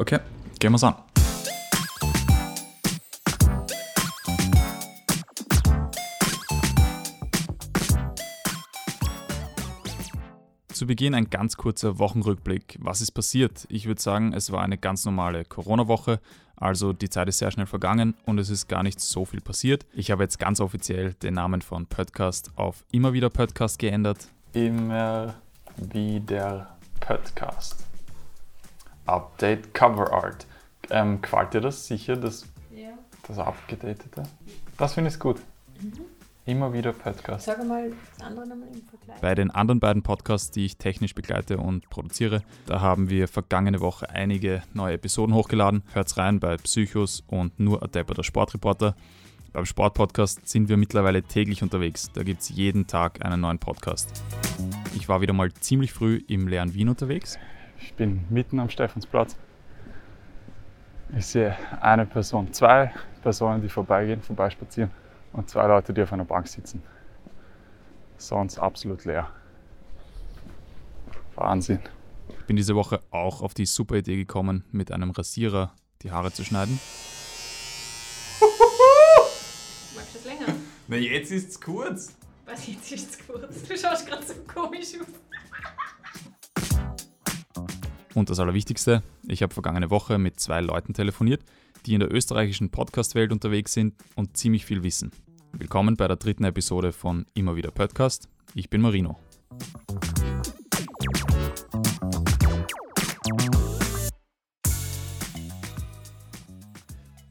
Okay, gehen wir's an. Zu Beginn ein ganz kurzer Wochenrückblick. Was ist passiert? Ich würde sagen, es war eine ganz normale Corona-Woche, also die Zeit ist sehr schnell vergangen und es ist gar nicht so viel passiert. Ich habe jetzt ganz offiziell den Namen von Podcast auf immer wieder Podcast geändert. Immer wieder Podcast. Update Cover Art. Ähm, gefällt dir das sicher, das, Ja. das Abgedatete? Das finde ich gut. Mhm. Immer wieder Podcast. Sag mal das andere nochmal im Vergleich. Bei den anderen beiden Podcasts, die ich technisch begleite und produziere, da haben wir vergangene Woche einige neue Episoden hochgeladen. Hört's rein bei Psychos und nur Adepper der Sportreporter. Beim Sportpodcast sind wir mittlerweile täglich unterwegs. Da gibt es jeden Tag einen neuen Podcast. Ich war wieder mal ziemlich früh im leeren Wien unterwegs. Ich bin mitten am Stephansplatz. Ich sehe eine Person, zwei Personen, die vorbeigehen, vorbeispazieren und zwei Leute, die auf einer Bank sitzen. Sonst absolut leer. Wahnsinn. Ich bin diese Woche auch auf die super Idee gekommen, mit einem Rasierer die Haare zu schneiden. Magst du das länger? Na, jetzt ist's kurz. Was jetzt ist es kurz? Du schaust gerade so komisch aus. Und das Allerwichtigste, ich habe vergangene Woche mit zwei Leuten telefoniert, die in der österreichischen Podcast-Welt unterwegs sind und ziemlich viel wissen. Willkommen bei der dritten Episode von Immer wieder Podcast. Ich bin Marino.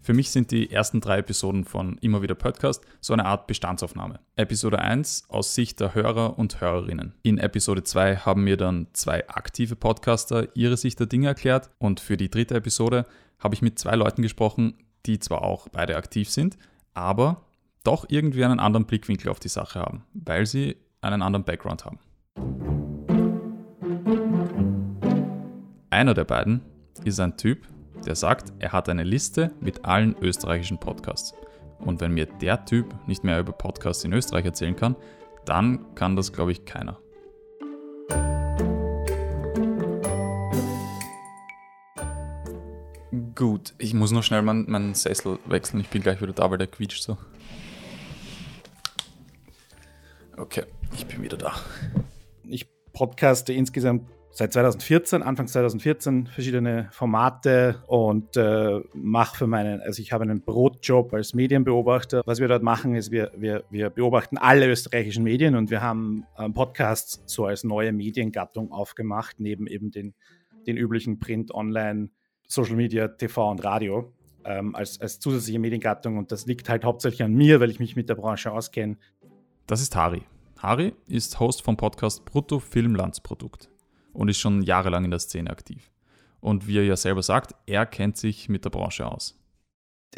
Für mich sind die ersten drei Episoden von Immer wieder Podcast so eine Art Bestandsaufnahme. Episode 1 aus Sicht der Hörer und Hörerinnen. In Episode 2 haben mir dann zwei aktive Podcaster ihre Sicht der Dinge erklärt und für die dritte Episode habe ich mit zwei Leuten gesprochen, die zwar auch beide aktiv sind, aber doch irgendwie einen anderen Blickwinkel auf die Sache haben, weil sie einen anderen Background haben. Einer der beiden ist ein Typ, der sagt, er hat eine Liste mit allen österreichischen Podcasts. Und wenn mir der Typ nicht mehr über Podcasts in Österreich erzählen kann, dann kann das, glaube ich, keiner. Gut, ich muss noch schnell meinen, meinen Sessel wechseln. Ich bin gleich wieder da, weil der quietscht so. Okay, ich bin wieder da. Ich podcaste insgesamt seit 2014, Anfang 2014 verschiedene Formate und äh, mache für meinen, also ich habe einen Brotjob als Medienbeobachter. Was wir dort machen, ist, wir, wir, wir beobachten alle österreichischen Medien und wir haben ähm, Podcasts so als neue Mediengattung aufgemacht, neben eben den, den üblichen Print, Online, Social Media, TV und Radio. Ähm, als, als zusätzliche Mediengattung und das liegt halt hauptsächlich an mir, weil ich mich mit der Branche auskenne. Das ist Hari. Hari ist Host vom Podcast Brutto Filmlandsprodukt und ist schon jahrelang in der Szene aktiv. Und wie er ja selber sagt, er kennt sich mit der Branche aus.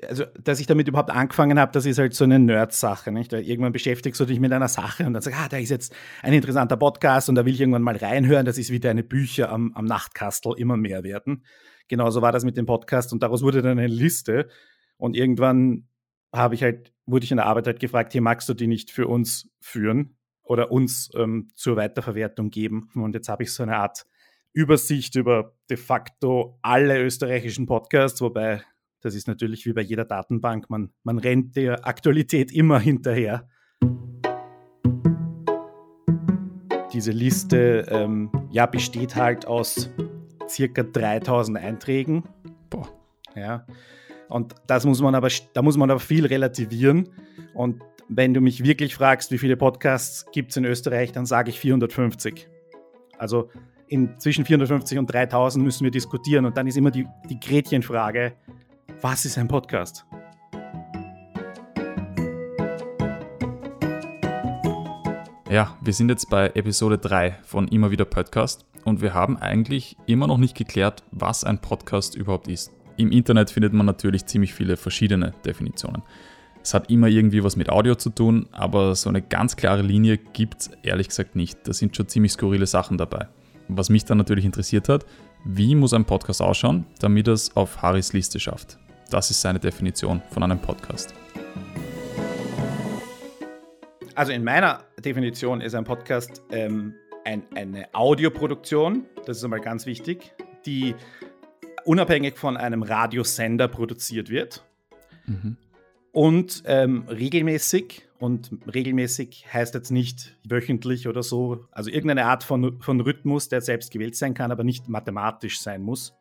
also, dass ich damit überhaupt angefangen habe, das ist halt so eine Nerd-Sache. Irgendwann beschäftigst du dich mit einer Sache und dann sagst, ah, da ist jetzt ein interessanter Podcast und da will ich irgendwann mal reinhören. Das ist wie deine Bücher am, am Nachtkastel immer mehr werden. Genauso war das mit dem Podcast und daraus wurde dann eine Liste. Und irgendwann habe ich halt, wurde ich in der Arbeit halt gefragt, hier magst du die nicht für uns führen oder uns ähm, zur Weiterverwertung geben. Und jetzt habe ich so eine Art Übersicht über de facto alle österreichischen Podcasts, wobei das ist natürlich wie bei jeder Datenbank, man, man rennt der Aktualität immer hinterher. Diese Liste ähm, ja, besteht halt aus circa 3000 Einträgen. Boah. Ja. Und das muss man aber, da muss man aber viel relativieren. Und wenn du mich wirklich fragst, wie viele Podcasts gibt es in Österreich, dann sage ich 450. Also in, zwischen 450 und 3000 müssen wir diskutieren. Und dann ist immer die, die Gretchenfrage, was ist ein Podcast? Ja, wir sind jetzt bei Episode 3 von Immer wieder Podcast und wir haben eigentlich immer noch nicht geklärt, was ein Podcast überhaupt ist. Im Internet findet man natürlich ziemlich viele verschiedene Definitionen. Es hat immer irgendwie was mit Audio zu tun, aber so eine ganz klare Linie gibt es ehrlich gesagt nicht. Da sind schon ziemlich skurrile Sachen dabei. Was mich dann natürlich interessiert hat, wie muss ein Podcast ausschauen, damit es auf Harris Liste schafft? Das ist seine Definition von einem Podcast. Also in meiner Definition ist ein Podcast ähm, ein, eine Audioproduktion, das ist einmal ganz wichtig, die unabhängig von einem Radiosender produziert wird mhm. Und ähm, regelmäßig, und regelmäßig heißt jetzt nicht wöchentlich oder so, also irgendeine Art von, von Rhythmus, der selbst gewählt sein kann, aber nicht mathematisch sein muss.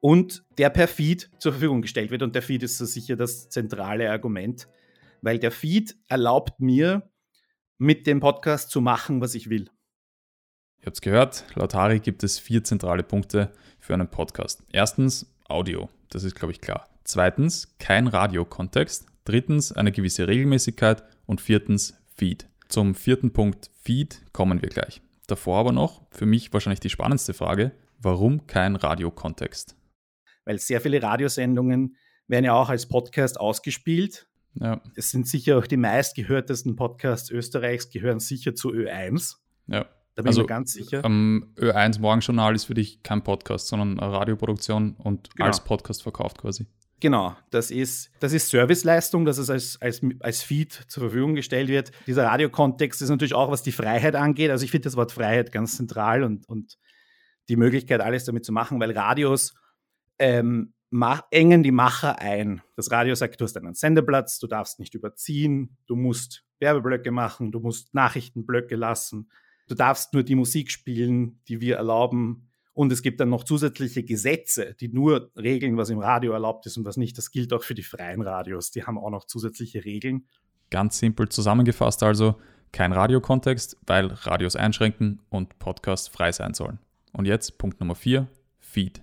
Und der per Feed zur Verfügung gestellt wird. Und der Feed ist so sicher das zentrale Argument, weil der Feed erlaubt mir, mit dem Podcast zu machen, was ich will. Ihr habt es gehört, laut Hari gibt es vier zentrale Punkte für einen Podcast. Erstens Audio, das ist glaube ich klar. Zweitens kein Radiokontext. Drittens eine gewisse Regelmäßigkeit und viertens Feed. Zum vierten Punkt Feed kommen wir gleich. Davor aber noch, für mich wahrscheinlich die spannendste Frage, warum kein Radiokontext? Weil sehr viele Radiosendungen werden ja auch als Podcast ausgespielt. Ja. Es sind sicher auch die meistgehörtesten Podcasts Österreichs, gehören sicher zu Ö1. Ja. Da bin also, ich mir ganz sicher. Ähm, Ö1 Morgenjournal ist für dich kein Podcast, sondern eine Radioproduktion und genau. als Podcast verkauft quasi. Genau, das ist, das ist Serviceleistung, dass es als, als, als Feed zur Verfügung gestellt wird. Dieser Radiokontext ist natürlich auch, was die Freiheit angeht. Also ich finde das Wort Freiheit ganz zentral und, und die Möglichkeit, alles damit zu machen, weil Radios ähm, engen die Macher ein. Das Radio sagt, du hast einen Sendeplatz, du darfst nicht überziehen, du musst Werbeblöcke machen, du musst Nachrichtenblöcke lassen, du darfst nur die Musik spielen, die wir erlauben. Und es gibt dann noch zusätzliche Gesetze, die nur regeln, was im Radio erlaubt ist und was nicht. Das gilt auch für die freien Radios. Die haben auch noch zusätzliche Regeln. Ganz simpel zusammengefasst also, kein Radiokontext, weil Radios einschränken und Podcasts frei sein sollen. Und jetzt Punkt Nummer 4, Feed.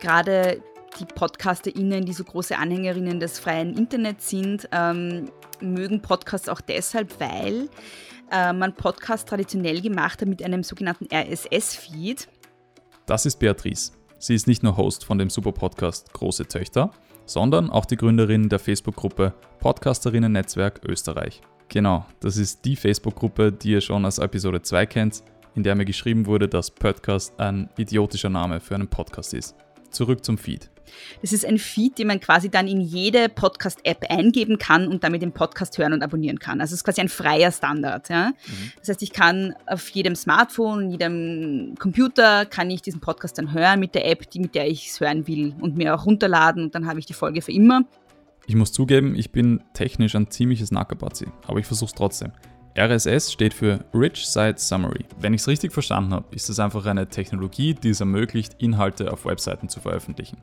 Gerade die PodcasterInnen, die so große Anhängerinnen des freien Internets sind, ähm, mögen Podcasts auch deshalb, weil äh, man Podcasts traditionell gemacht hat mit einem sogenannten RSS-Feed. Das ist Beatrice. Sie ist nicht nur Host von dem Super-Podcast Große Töchter, sondern auch die Gründerin der Facebook-Gruppe Podcasterinnen-Netzwerk Österreich. Genau, das ist die Facebook-Gruppe, die ihr schon aus Episode 2 kennt, in der mir geschrieben wurde, dass Podcast ein idiotischer Name für einen Podcast ist. Zurück zum Feed. Das ist ein Feed, den man quasi dann in jede Podcast-App eingeben kann und damit den Podcast hören und abonnieren kann. Also es ist quasi ein freier Standard. Ja? Mhm. Das heißt, ich kann auf jedem Smartphone, jedem Computer, kann ich diesen Podcast dann hören mit der App, die, mit der ich es hören will und mir auch runterladen und dann habe ich die Folge für immer. Ich muss zugeben, ich bin technisch ein ziemliches Nackerbazi, aber ich versuche es trotzdem. RSS steht für Rich Site Summary. Wenn ich es richtig verstanden habe, ist es einfach eine Technologie, die es ermöglicht, Inhalte auf Webseiten zu veröffentlichen.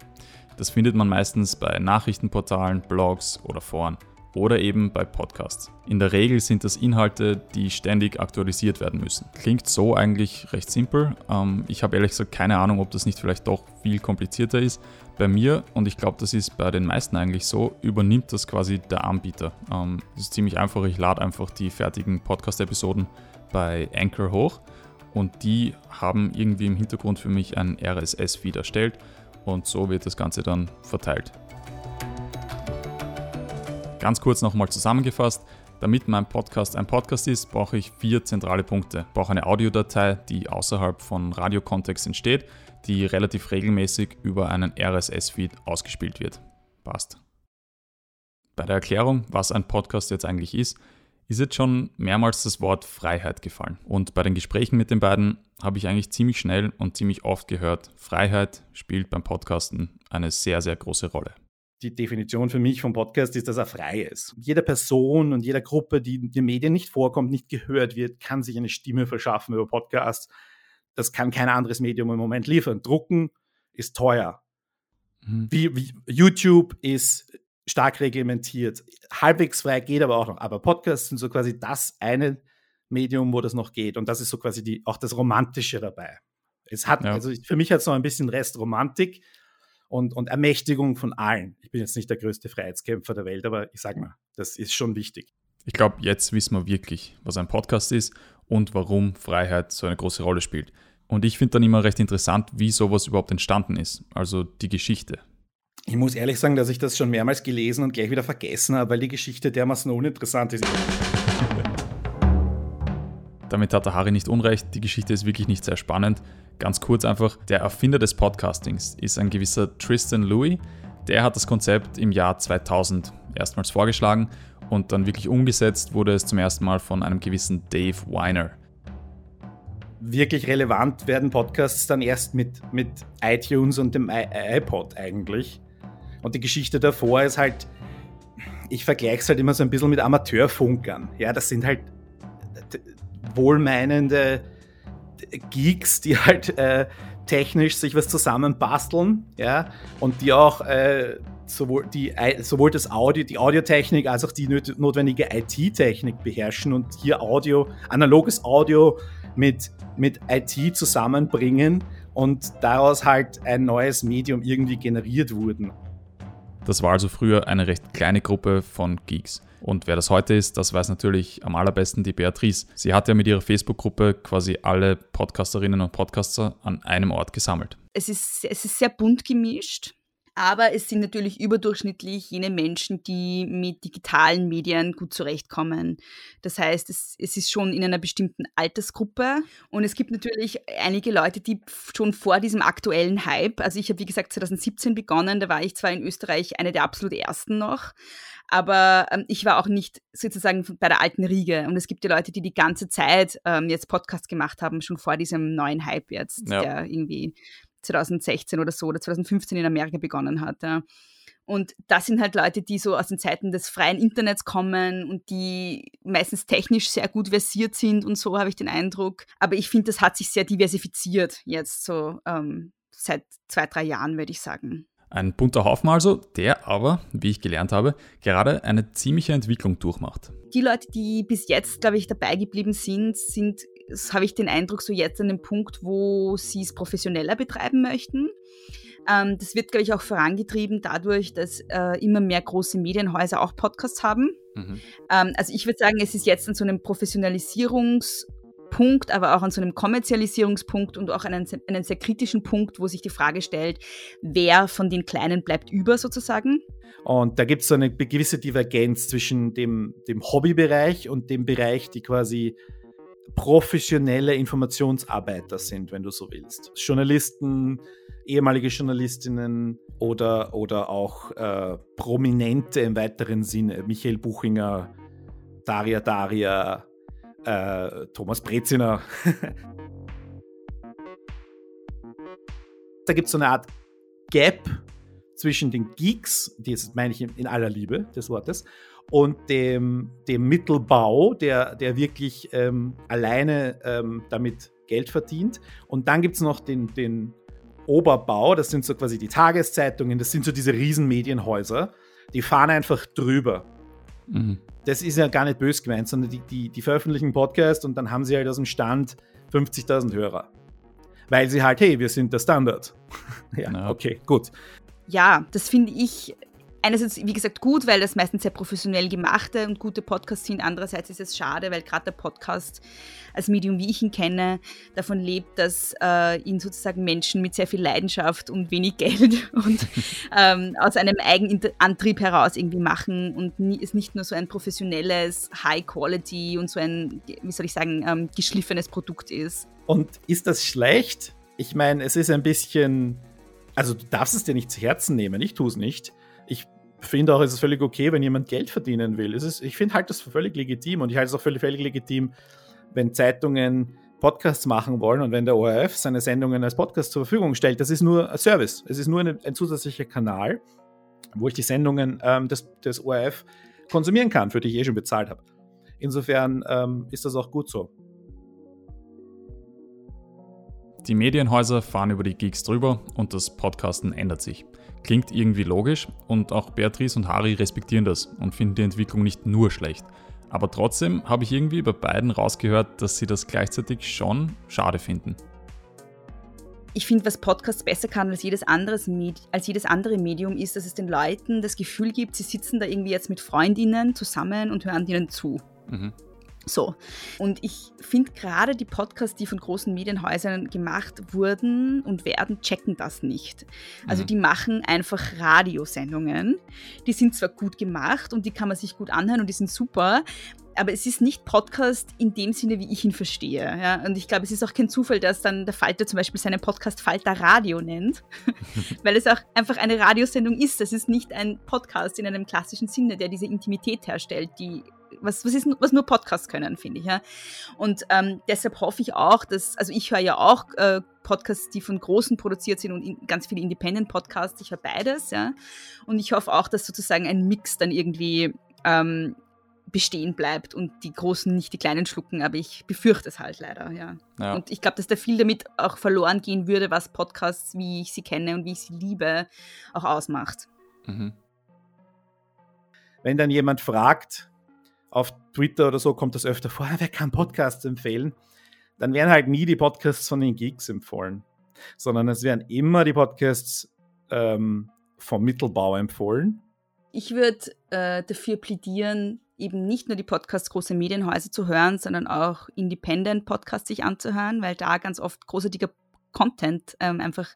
Das findet man meistens bei Nachrichtenportalen, Blogs oder Foren oder eben bei Podcasts. In der Regel sind das Inhalte, die ständig aktualisiert werden müssen. Klingt so eigentlich recht simpel. Ähm, ich habe ehrlich gesagt keine Ahnung, ob das nicht vielleicht doch viel komplizierter ist. Bei mir, und ich glaube, das ist bei den meisten eigentlich so, übernimmt das quasi der Anbieter. Ähm, das ist ziemlich einfach. Ich lade einfach die fertigen Podcast-Episoden bei Anchor hoch und die haben irgendwie im Hintergrund für mich ein RSS-Feed erstellt und so wird das Ganze dann verteilt. Ganz kurz nochmal zusammengefasst. Damit mein Podcast ein Podcast ist, brauche ich vier zentrale Punkte. Ich brauche eine Audiodatei, die außerhalb von Radiokontext entsteht, die relativ regelmäßig über einen RSS-Feed ausgespielt wird. Passt. Bei der Erklärung, was ein Podcast jetzt eigentlich ist, ist jetzt schon mehrmals das Wort Freiheit gefallen. Und bei den Gesprächen mit den beiden habe ich eigentlich ziemlich schnell und ziemlich oft gehört, Freiheit spielt beim Podcasten eine sehr, sehr große Rolle die Definition für mich vom Podcast ist, dass er frei ist. Jede Person und jede Gruppe, die in den Medien nicht vorkommt, nicht gehört wird, kann sich eine Stimme verschaffen über Podcasts. Das kann kein anderes Medium im Moment liefern. Drucken ist teuer. Mhm. Wie, wie, YouTube ist stark reglementiert. Halbwegs frei geht aber auch noch. Aber Podcasts sind so quasi das eine Medium, wo das noch geht. Und das ist so quasi die, auch das Romantische dabei. Es hat, ja. also für mich hat es noch ein bisschen Rest Romantik und, und Ermächtigung von allen. Ich bin jetzt nicht der größte Freiheitskämpfer der Welt, aber ich sage mal, das ist schon wichtig. Ich glaube, jetzt wissen wir wirklich, was ein Podcast ist und warum Freiheit so eine große Rolle spielt. Und ich finde dann immer recht interessant, wie sowas überhaupt entstanden ist, also die Geschichte. Ich muss ehrlich sagen, dass ich das schon mehrmals gelesen und gleich wieder vergessen habe, weil die Geschichte dermaßen uninteressant ist. Damit hat der Harry nicht unrecht, die Geschichte ist wirklich nicht sehr spannend. Ganz kurz einfach, der Erfinder des Podcastings ist ein gewisser Tristan Louis. Der hat das Konzept im Jahr 2000 erstmals vorgeschlagen Und dann wirklich umgesetzt wurde es zum ersten Mal von einem gewissen Dave Weiner. Wirklich relevant werden Podcasts dann erst mit, mit iTunes und dem iPod eigentlich. Und die Geschichte davor ist halt, ich vergleiche es halt immer so ein bisschen mit Amateurfunkern. Ja, das sind halt wohlmeinende Geeks, die halt äh, technisch sich was zusammenbasteln, ja, und die auch äh, sowohl, die, sowohl das Audio, die Audiotechnik als auch die notwendige IT-Technik beherrschen und hier Audio, analoges Audio mit, mit IT zusammenbringen und daraus halt ein neues Medium irgendwie generiert wurden. Das war also früher eine recht kleine Gruppe von Geeks. Und wer das heute ist, das weiß natürlich am allerbesten die Beatrice. Sie hat ja mit ihrer Facebook-Gruppe quasi alle Podcasterinnen und Podcaster an einem Ort gesammelt. Es ist, es ist sehr bunt gemischt. Aber es sind natürlich überdurchschnittlich jene Menschen, die mit digitalen Medien gut zurechtkommen. Das heißt, es, es, ist schon in einer bestimmten Altersgruppe. Und es gibt natürlich einige Leute, die schon vor diesem aktuellen Hype, also ich habe wie gesagt 2017 begonnen, da war ich zwar in Österreich eine der absolut ersten noch, aber ähm, ich war auch nicht sozusagen bei der alten Riege. Und es gibt ja Leute, die die ganze Zeit ähm, jetzt Podcasts gemacht haben, schon vor diesem neuen Hype jetzt, ja. der irgendwie 2016 oder so oder 2015 in Amerika begonnen hat. Ja. Und das sind halt Leute, die so aus den Zeiten des freien Internets kommen und die meistens technisch sehr gut versiert sind und so habe ich den Eindruck. Aber ich finde, das hat sich sehr diversifiziert jetzt so ähm, seit zwei, drei Jahren, würde ich sagen. Ein bunter Haufen also, der aber, wie ich gelernt habe, gerade eine ziemliche Entwicklung durchmacht. Die Leute, die bis jetzt, glaube ich, dabei geblieben sind, sind, habe ich den Eindruck, so jetzt an dem Punkt, wo sie es professioneller betreiben möchten. Ähm, das wird, glaube ich, auch vorangetrieben dadurch, dass äh, immer mehr große Medienhäuser auch Podcasts haben. Mhm. Ähm, also ich würde sagen, es ist jetzt an so einem Professionalisierungs- Punkt, aber auch an so einem Kommerzialisierungspunkt und auch einen, einen sehr kritischen Punkt, wo sich die Frage stellt, wer von den Kleinen bleibt über sozusagen. Und da gibt es so eine gewisse Divergenz zwischen dem, dem Hobbybereich und dem Bereich, die quasi professionelle Informationsarbeiter sind, wenn du so willst. Journalisten, ehemalige Journalistinnen oder, oder auch äh, Prominente im weiteren Sinne. Michael Buchinger, Daria Daria, äh, Thomas Breziner. da gibt es so eine Art Gap zwischen den Geeks, das meine ich in aller Liebe des Wortes, und dem, dem Mittelbau, der, der wirklich ähm, alleine ähm, damit Geld verdient. Und dann gibt es noch den, den Oberbau, das sind so quasi die Tageszeitungen, das sind so diese Riesenmedienhäuser, die fahren einfach drüber. Mhm das ist ja gar nicht böse gemeint, sondern die, die, die veröffentlichen einen Podcast und dann haben sie halt aus dem Stand 50.000 Hörer. Weil sie halt, hey, wir sind der Standard. ja, ja, okay, gut. Ja, das finde ich einerseits, wie gesagt, gut, weil das meistens sehr professionell gemachte und gute Podcasts sind. Andererseits ist es schade, weil gerade der Podcast als Medium, wie ich ihn kenne, davon lebt, dass äh, ihn sozusagen Menschen mit sehr viel Leidenschaft und wenig Geld und ähm, aus einem Eigenantrieb heraus irgendwie machen und nie, es nicht nur so ein professionelles High Quality und so ein, wie soll ich sagen, ähm, geschliffenes Produkt ist. Und ist das schlecht? Ich meine, es ist ein bisschen, also du darfst es dir nicht zu Herzen nehmen, ich tue es nicht ich finde auch, es ist völlig okay, wenn jemand Geld verdienen will. Es ist, ich finde halt das völlig legitim und ich halte es auch völlig, völlig legitim, wenn Zeitungen Podcasts machen wollen und wenn der ORF seine Sendungen als Podcast zur Verfügung stellt. Das ist nur ein Service. Es ist nur eine, ein zusätzlicher Kanal, wo ich die Sendungen ähm, des, des ORF konsumieren kann, für die ich eh schon bezahlt habe. Insofern ähm, ist das auch gut so. Die Medienhäuser fahren über die Geeks drüber und das Podcasten ändert sich. Klingt irgendwie logisch und auch Beatrice und Harry respektieren das und finden die Entwicklung nicht nur schlecht. Aber trotzdem habe ich irgendwie bei beiden rausgehört, dass sie das gleichzeitig schon schade finden. Ich finde, was Podcasts besser kann als jedes, anderes als jedes andere Medium, ist, dass es den Leuten das Gefühl gibt, sie sitzen da irgendwie jetzt mit Freundinnen zusammen und hören ihnen zu. Mhm. So. Und ich finde gerade die Podcasts, die von großen Medienhäusern gemacht wurden und werden, checken das nicht. Also mhm. die machen einfach Radiosendungen. Die sind zwar gut gemacht und die kann man sich gut anhören und die sind super, aber es ist nicht Podcast in dem Sinne, wie ich ihn verstehe. Ja? Und ich glaube, es ist auch kein Zufall, dass dann der Falter zum Beispiel seinen Podcast Falter Radio nennt, weil es auch einfach eine Radiosendung ist. Es ist nicht ein Podcast in einem klassischen Sinne, der diese Intimität herstellt, die was, was, ist, was nur Podcasts können, finde ich. Ja? Und ähm, deshalb hoffe ich auch, dass, also ich höre ja auch äh, Podcasts, die von Großen produziert sind und in, ganz viele Independent-Podcasts, ich höre beides, ja. Und ich hoffe auch, dass sozusagen ein Mix dann irgendwie ähm, bestehen bleibt und die Großen nicht die Kleinen schlucken, aber ich befürchte es halt leider, ja. ja. Und ich glaube, dass da viel damit auch verloren gehen würde, was Podcasts, wie ich sie kenne und wie ich sie liebe, auch ausmacht. Mhm. Wenn dann jemand fragt, auf Twitter oder so kommt das öfter vor, wer kann Podcasts empfehlen? Dann werden halt nie die Podcasts von den Geeks empfohlen, sondern es werden immer die Podcasts ähm, vom Mittelbau empfohlen. Ich würde äh, dafür plädieren, eben nicht nur die Podcasts großer Medienhäuser zu hören, sondern auch Independent-Podcasts sich anzuhören, weil da ganz oft großartiger Content ähm, einfach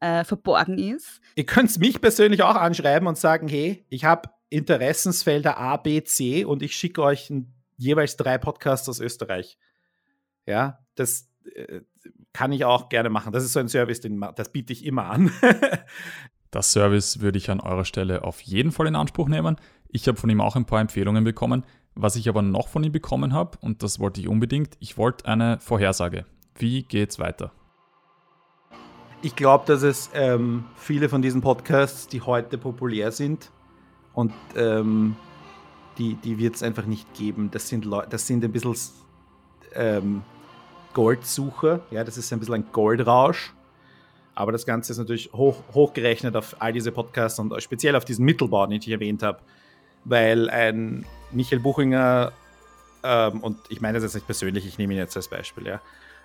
äh, verborgen ist. Ihr könnt mich persönlich auch anschreiben und sagen, hey, ich habe Interessensfelder A, B, C und ich schicke euch jeweils drei Podcasts aus Österreich. Ja, das äh, kann ich auch gerne machen. Das ist so ein Service, den, das biete ich immer an. das Service würde ich an eurer Stelle auf jeden Fall in Anspruch nehmen. Ich habe von ihm auch ein paar Empfehlungen bekommen. Was ich aber noch von ihm bekommen habe, und das wollte ich unbedingt, ich wollte eine Vorhersage. Wie geht's weiter? Ich glaube, dass es ähm, viele von diesen Podcasts, die heute populär sind, und ähm, die, die wird es einfach nicht geben. Das sind, Leu das sind ein bisschen ähm, Goldsucher, ja, das ist ein bisschen ein Goldrausch. Aber das Ganze ist natürlich hoch, hochgerechnet auf all diese Podcasts und speziell auf diesen Mittelbau, den ich erwähnt habe. Weil ein Michael Buchinger, ähm, und ich meine das jetzt nicht persönlich, ich nehme ihn jetzt als Beispiel, ja.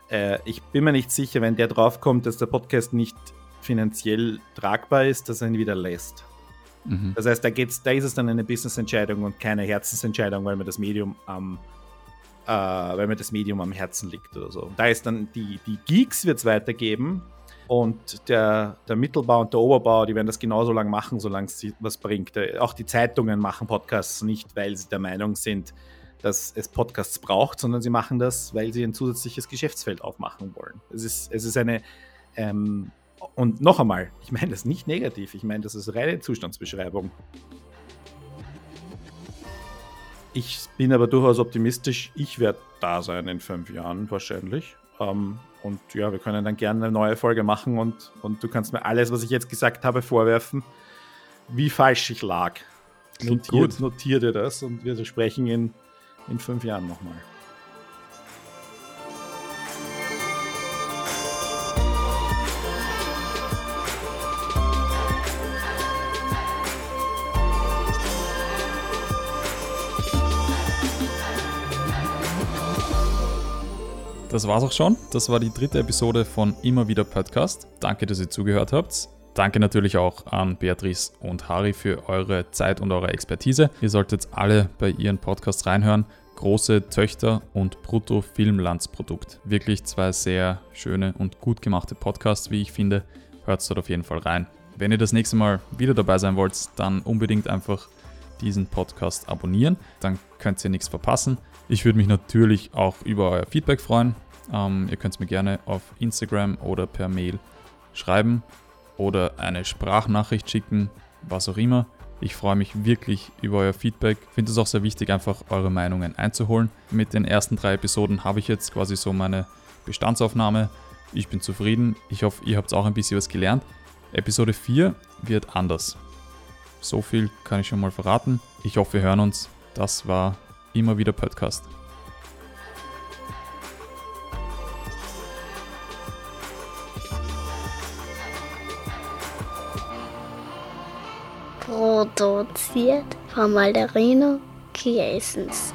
Äh, ich bin mir nicht sicher, wenn der draufkommt, dass der Podcast nicht finanziell tragbar ist, dass er ihn wieder lässt. Mhm. Das heißt, da, geht's, da ist es dann eine Business-Entscheidung und keine Herzensentscheidung, weil mir das Medium am, äh, weil mir das Medium am Herzen liegt oder so. Da ist dann die, die Geeks wird es weitergeben und der, der Mittelbau und der Oberbau, die werden das genauso lange machen, solange es was bringt. Äh, auch die Zeitungen machen Podcasts nicht, weil sie der Meinung sind, dass es Podcasts braucht, sondern sie machen das, weil sie ein zusätzliches Geschäftsfeld aufmachen wollen. Es ist, es ist eine ähm, und noch einmal, ich meine das nicht negativ, ich meine das ist reine Zustandsbeschreibung. Ich bin aber durchaus optimistisch, ich werde da sein in fünf Jahren wahrscheinlich. Ähm, und ja, wir können dann gerne eine neue Folge machen und, und du kannst mir alles, was ich jetzt gesagt habe, vorwerfen, wie falsch ich lag. Notiert, notier dir das und wir sprechen in, in fünf Jahren nochmal. Das war's auch schon. Das war die dritte Episode von Immer wieder Podcast. Danke, dass ihr zugehört habt. Danke natürlich auch an Beatrice und Harry für eure Zeit und eure Expertise. Ihr solltet alle bei ihren Podcasts reinhören. Große Töchter und Brutto-Filmlandsprodukt. Wirklich zwei sehr schöne und gut gemachte Podcasts, wie ich finde. Hört dort auf jeden Fall rein. Wenn ihr das nächste Mal wieder dabei sein wollt, dann unbedingt einfach diesen Podcast abonnieren. Dann könnt ihr nichts verpassen. Ich würde mich natürlich auch über euer Feedback freuen. Ähm, ihr könnt es mir gerne auf Instagram oder per Mail schreiben oder eine Sprachnachricht schicken, was auch immer. Ich freue mich wirklich über euer Feedback. Ich finde es auch sehr wichtig, einfach eure Meinungen einzuholen. Mit den ersten drei Episoden habe ich jetzt quasi so meine Bestandsaufnahme. Ich bin zufrieden. Ich hoffe, ihr habt auch ein bisschen was gelernt. Episode 4 wird anders. So viel kann ich schon mal verraten. Ich hoffe, wir hören uns. Das war immer wieder Podcast. Produziert von Malderino Kiesens.